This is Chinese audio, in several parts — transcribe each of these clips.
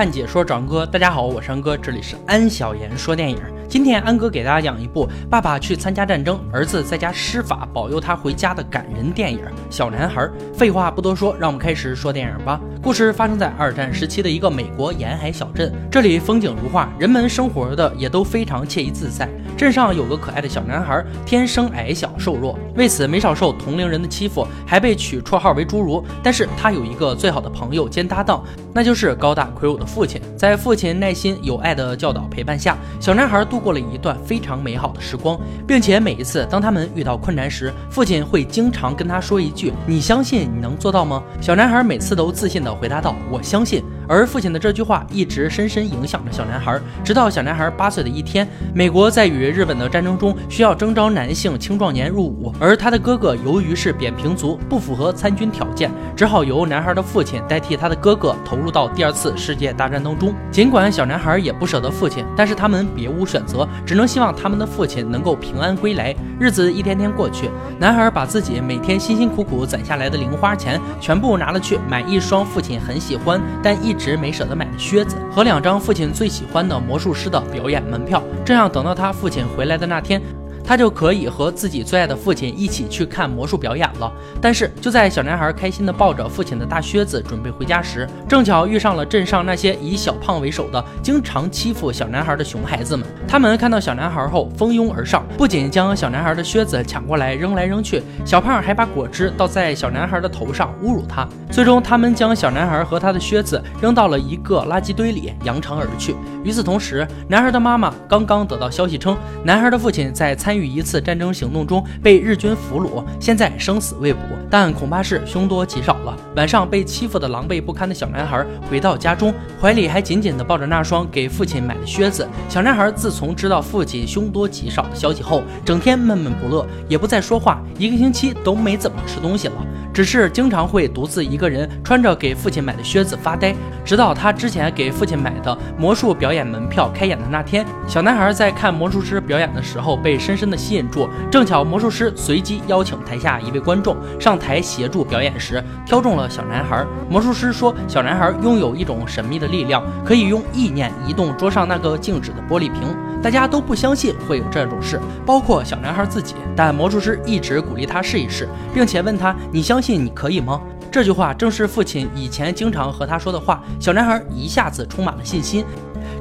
看解说找安哥，大家好，我是安哥，这里是安小言说电影。今天安哥给大家讲一部爸爸去参加战争，儿子在家施法保佑他回家的感人电影《小男孩》。废话不多说，让我们开始说电影吧。故事发生在二战时期的一个美国沿海小镇，这里风景如画，人们生活的也都非常惬意自在。镇上有个可爱的小男孩，天生矮小瘦弱，为此没少受同龄人的欺负，还被取绰号为侏儒。但是他有一个最好的朋友兼搭档，那就是高大魁梧的父亲。在父亲耐心有爱的教导陪伴下，小男孩度过了一段非常美好的时光，并且每一次当他们遇到困难时，父亲会经常跟他说一句：“你相信你能做到吗？”小男孩每次都自信地回答道：“我相信。”而父亲的这句话一直深深影响着小男孩，直到小男孩八岁的一天，美国在与日本的战争中需要征召男性青壮年入伍，而他的哥哥由于是扁平足，不符合参军条件，只好由男孩的父亲代替他的哥哥投入到第二次世界大战当中。尽管小男孩也不舍得父亲，但是他们别无选择，只能希望他们的父亲能够平安归来。日子一天天过去，男孩把自己每天辛辛苦苦攒下来的零花钱全部拿了去买一双父亲很喜欢但一直没舍得买的靴子和两张父亲最喜欢的魔术师的表演门票，这样等到他父亲回来的那天。他就可以和自己最爱的父亲一起去看魔术表演了。但是就在小男孩开心地抱着父亲的大靴子准备回家时，正巧遇上了镇上那些以小胖为首的、经常欺负小男孩的熊孩子们。他们看到小男孩后蜂拥而上，不仅将小男孩的靴子抢过来扔来扔去，小胖还把果汁倒在小男孩的头上侮辱他。最终，他们将小男孩和他的靴子扔到了一个垃圾堆里，扬长而去。与此同时，男孩的妈妈刚刚得到消息称，男孩的父亲在餐参。与一次战争行动中被日军俘虏，现在生死未卜，但恐怕是凶多吉少了。晚上被欺负的狼狈不堪的小男孩回到家中，怀里还紧紧地抱着那双给父亲买的靴子。小男孩自从知道父亲凶多吉少的消息后，整天闷闷不乐，也不再说话，一个星期都没怎么吃东西了。只是经常会独自一个人穿着给父亲买的靴子发呆，直到他之前给父亲买的魔术表演门票开演的那天，小男孩在看魔术师表演的时候被深深的吸引住。正巧魔术师随机邀请台下一位观众上台协助表演时，挑中了小男孩。魔术师说，小男孩拥有一种神秘的力量，可以用意念移动桌上那个静止的玻璃瓶。大家都不相信会有这种事，包括小男孩自己。但魔术师一直鼓励他试一试，并且问他：“你相信你可以吗？”这句话正是父亲以前经常和他说的话。小男孩一下子充满了信心，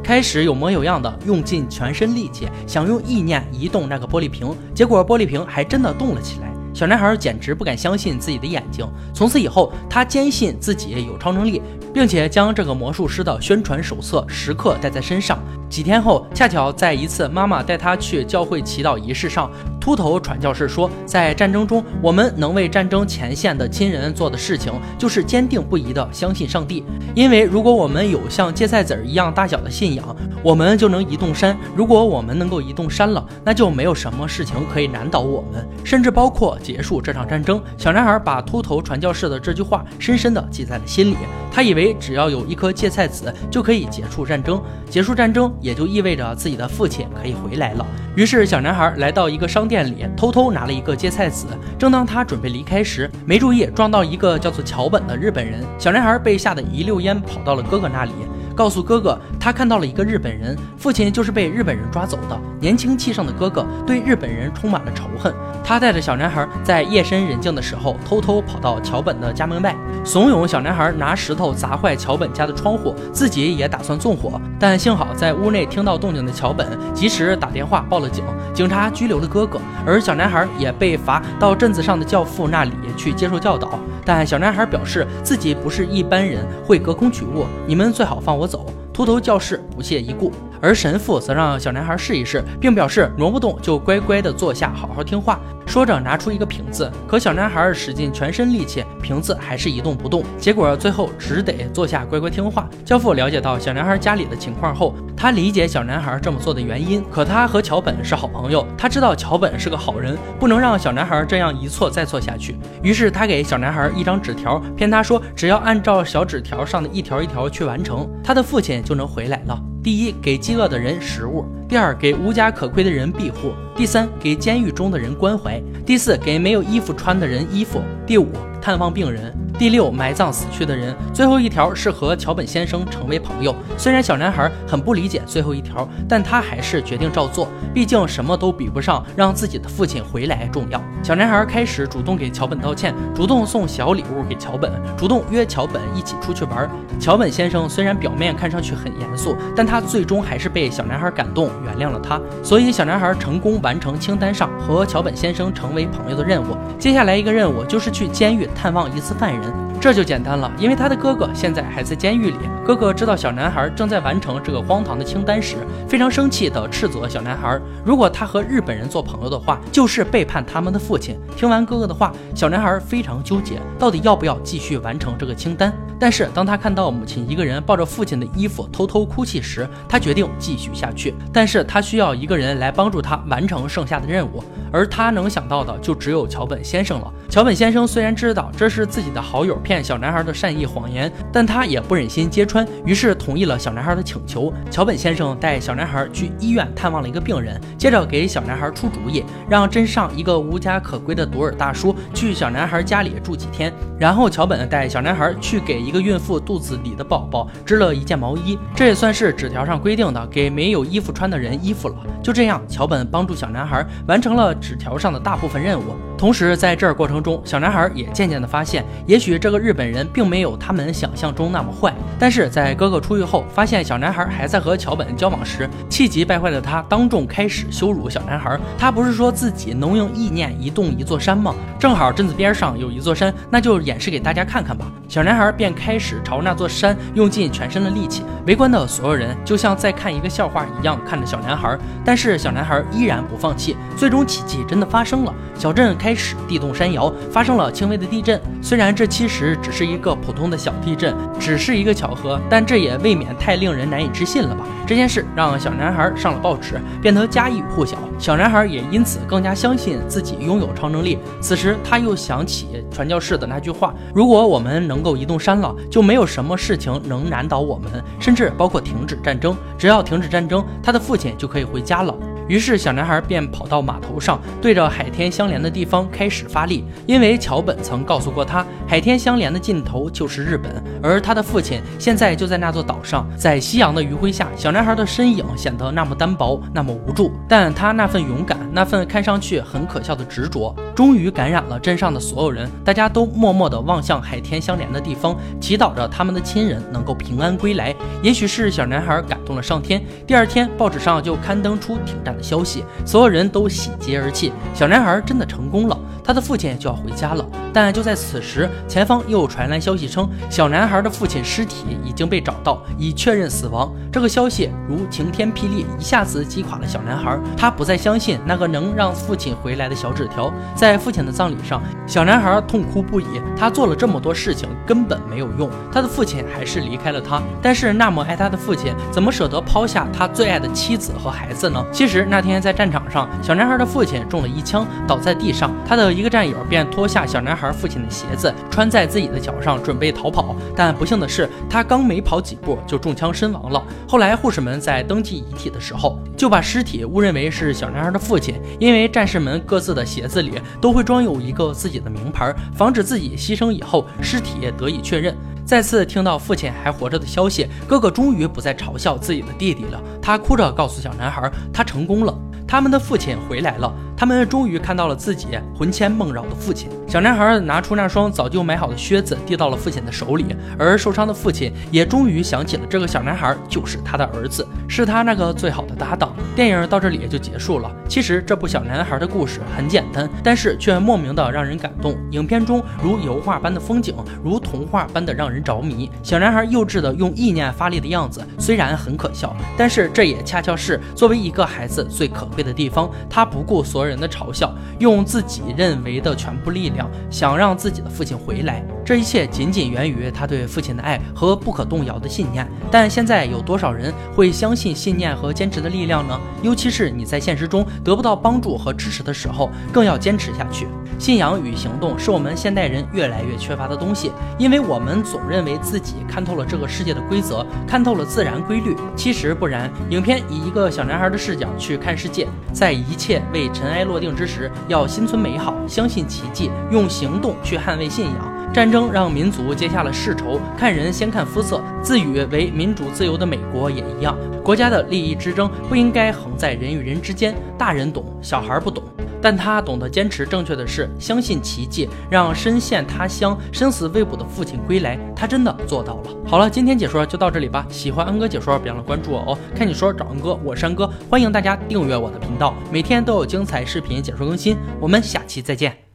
开始有模有样的用尽全身力气，想用意念移动那个玻璃瓶。结果玻璃瓶还真的动了起来。小男孩简直不敢相信自己的眼睛。从此以后，他坚信自己有超能力，并且将这个魔术师的宣传手册时刻带在身上。几天后，恰巧在一次妈妈带他去教会祈祷仪式上，秃头传教士说，在战争中，我们能为战争前线的亲人做的事情，就是坚定不移地相信上帝。因为如果我们有像芥菜籽一样大小的信仰，我们就能移动山。如果我们能够移动山了，那就没有什么事情可以难倒我们，甚至包括结束这场战争。小男孩把秃头传教士的这句话深深地记在了心里。他以为只要有一颗芥菜籽就可以结束战争，结束战争。也就意味着自己的父亲可以回来了。于是，小男孩来到一个商 店里，偷偷拿了一个芥菜籽。正当他准备离开时，没注意撞到一个叫做桥本的日本人。小男孩被吓得一溜烟跑到了哥哥那里。告诉哥哥，他看到了一个日本人，父亲就是被日本人抓走的。年轻气盛的哥哥对日本人充满了仇恨。他带着小男孩在夜深人静的时候，偷偷跑到桥本的家门外，怂恿小男孩拿石头砸坏桥本家的窗户，自己也打算纵火。但幸好在屋内听到动静的桥本及时打电话报了警，警察拘留了哥哥，而小男孩也被罚到镇子上的教父那里去接受教导。但小男孩表示自己不是一般人，会隔空取物，你们最好放我走。秃头教士不屑一顾。而神父则让小男孩试一试，并表示挪不动就乖乖地坐下，好好听话。说着拿出一个瓶子，可小男孩使尽全身力气，瓶子还是一动不动。结果最后只得坐下乖乖听话。教父了解到小男孩家里的情况后，他理解小男孩这么做的原因。可他和桥本是好朋友，他知道桥本是个好人，不能让小男孩这样一错再错下去。于是他给小男孩一张纸条，骗他说只要按照小纸条上的一条一条去完成，他的父亲就能回来了。第一，给饥饿的人食物；第二，给无家可归的人庇护。第三，给监狱中的人关怀；第四，给没有衣服穿的人衣服；第五，探望病人。第六，埋葬死去的人。最后一条是和桥本先生成为朋友。虽然小男孩很不理解最后一条，但他还是决定照做。毕竟什么都比不上让自己的父亲回来重要。小男孩开始主动给桥本道歉，主动送小礼物给桥本，主动约桥本一起出去玩。桥本先生虽然表面看上去很严肃，但他最终还是被小男孩感动，原谅了他。所以小男孩成功完完成清单上和桥本先生成为朋友的任务。接下来一个任务就是去监狱探望一次犯人。这就简单了，因为他的哥哥现在还在监狱里。哥哥知道小男孩正在完成这个荒唐的清单时，非常生气地斥责小男孩：如果他和日本人做朋友的话，就是背叛他们的父亲。听完哥哥的话，小男孩非常纠结，到底要不要继续完成这个清单。但是当他看到母亲一个人抱着父亲的衣服偷偷哭泣时，他决定继续下去。但是他需要一个人来帮助他完成剩下的任务，而他能想到的就只有桥本先生了。桥本先生虽然知道这是自己的好友骗小男孩的善意谎言，但他也不忍心揭穿，于是同意了小男孩的请求。桥本先生带小男孩去医院探望了一个病人，接着给小男孩出主意，让真上一个无家可归的独耳大叔去小男孩家里住几天。然后桥本带小男孩去给一个孕妇肚子里的宝宝织了一件毛衣，这也算是纸条上规定的给没有衣服穿的人衣服了。就这样，桥本帮助小男孩完成了纸条上的大部分任务。同时，在这儿过程中，小男孩也渐渐地发现，也许这个日本人并没有他们想象中那么坏。但是在哥哥出狱后，发现小男孩还在和桥本交往时，气急败坏的他当众开始羞辱小男孩。他不是说自己能用意念移动一座山吗？正好镇子边上有一座山，那就演示给大家看看吧。小男孩便开始朝那座山用尽全身的力气。围观的所有人就像在看一个笑话一样看着小男孩，但是小男孩依然不放弃。最终奇迹真的发生了，小镇开。开始地动山摇，发生了轻微的地震。虽然这其实只是一个普通的小地震，只是一个巧合，但这也未免太令人难以置信了吧？这件事让小男孩上了报纸，变得家喻户晓。小男孩也因此更加相信自己拥有超能力。此时他又想起传教士的那句话：“如果我们能够移动山了，就没有什么事情能难倒我们，甚至包括停止战争。只要停止战争，他的父亲就可以回家了。”于是，小男孩便跑到码头上，对着海天相连的地方开始发力。因为桥本曾告诉过他，海天相连的尽头就是日本，而他的父亲现在就在那座岛上。在夕阳的余晖下，小男孩的身影显得那么单薄，那么无助。但他那份勇敢，那份看上去很可笑的执着，终于感染了镇上的所有人。大家都默默地望向海天相连的地方，祈祷着他们的亲人能够平安归来。也许是小男孩感动了上天，第二天报纸上就刊登出停战的。消息，所有人都喜极而泣。小男孩真的成功了，他的父亲就要回家了。但就在此时，前方又传来消息称，小男孩的父亲尸体已经被找到，已确认死亡。这个消息如晴天霹雳，一下子击垮了小男孩。他不再相信那个能让父亲回来的小纸条。在父亲的葬礼上，小男孩痛哭不已。他做了这么多事情，根本没有用。他的父亲还是离开了他。但是那么爱他的父亲，怎么舍得抛下他最爱的妻子和孩子呢？其实那天在战场上，小男孩的父亲中了一枪，倒在地上。他的一个战友便脱下小男孩父亲的鞋子，穿在自己的脚上，准备逃跑。但不幸的是，他刚没跑几步，就中枪身亡了。后来，护士们在登记遗体的时候，就把尸体误认为是小男孩的父亲，因为战士们各自的鞋子里都会装有一个自己的名牌，防止自己牺牲以后尸体得以确认。再次听到父亲还活着的消息，哥哥终于不再嘲笑自己的弟弟了。他哭着告诉小男孩，他成功了，他们的父亲回来了。他们终于看到了自己魂牵梦绕的父亲。小男孩拿出那双早就买好的靴子，递到了父亲的手里。而受伤的父亲也终于想起了，这个小男孩就是他的儿子，是他那个最好的搭档。电影到这里也就结束了。其实这部小男孩的故事很简单，但是却莫名的让人感动。影片中如油画般的风景，如童话般的让人着迷。小男孩幼稚的用意念发力的样子，虽然很可笑，但是这也恰恰是作为一个孩子最可贵的地方。他不顾所有人的嘲笑，用自己认为的全部力量，想让自己的父亲回来。这一切仅仅源于他对父亲的爱和不可动摇的信念。但现在有多少人会相信信念和坚持的力量呢？尤其是你在现实中得不到帮助和支持的时候，更要坚持下去。信仰与行动是我们现代人越来越缺乏的东西，因为我们总认为自己看透了这个世界的规则，看透了自然规律。其实不然。影片以一个小男孩的视角去看世界，在一切未尘埃落定之时，要心存美好，相信奇迹，用行动去捍卫信仰。战争让民族结下了世仇，看人先看肤色。自诩为民主自由的美国也一样，国家的利益之争不应该横在人与人之间。大人懂，小孩不懂。但他懂得坚持正确的事，相信奇迹，让身陷他乡、生死未卜的父亲归来。他真的做到了。好了，今天解说就到这里吧。喜欢安哥解说，别忘了关注我哦。看你说找安哥，我是安哥，欢迎大家订阅我的频道，每天都有精彩视频解说更新。我们下期再见。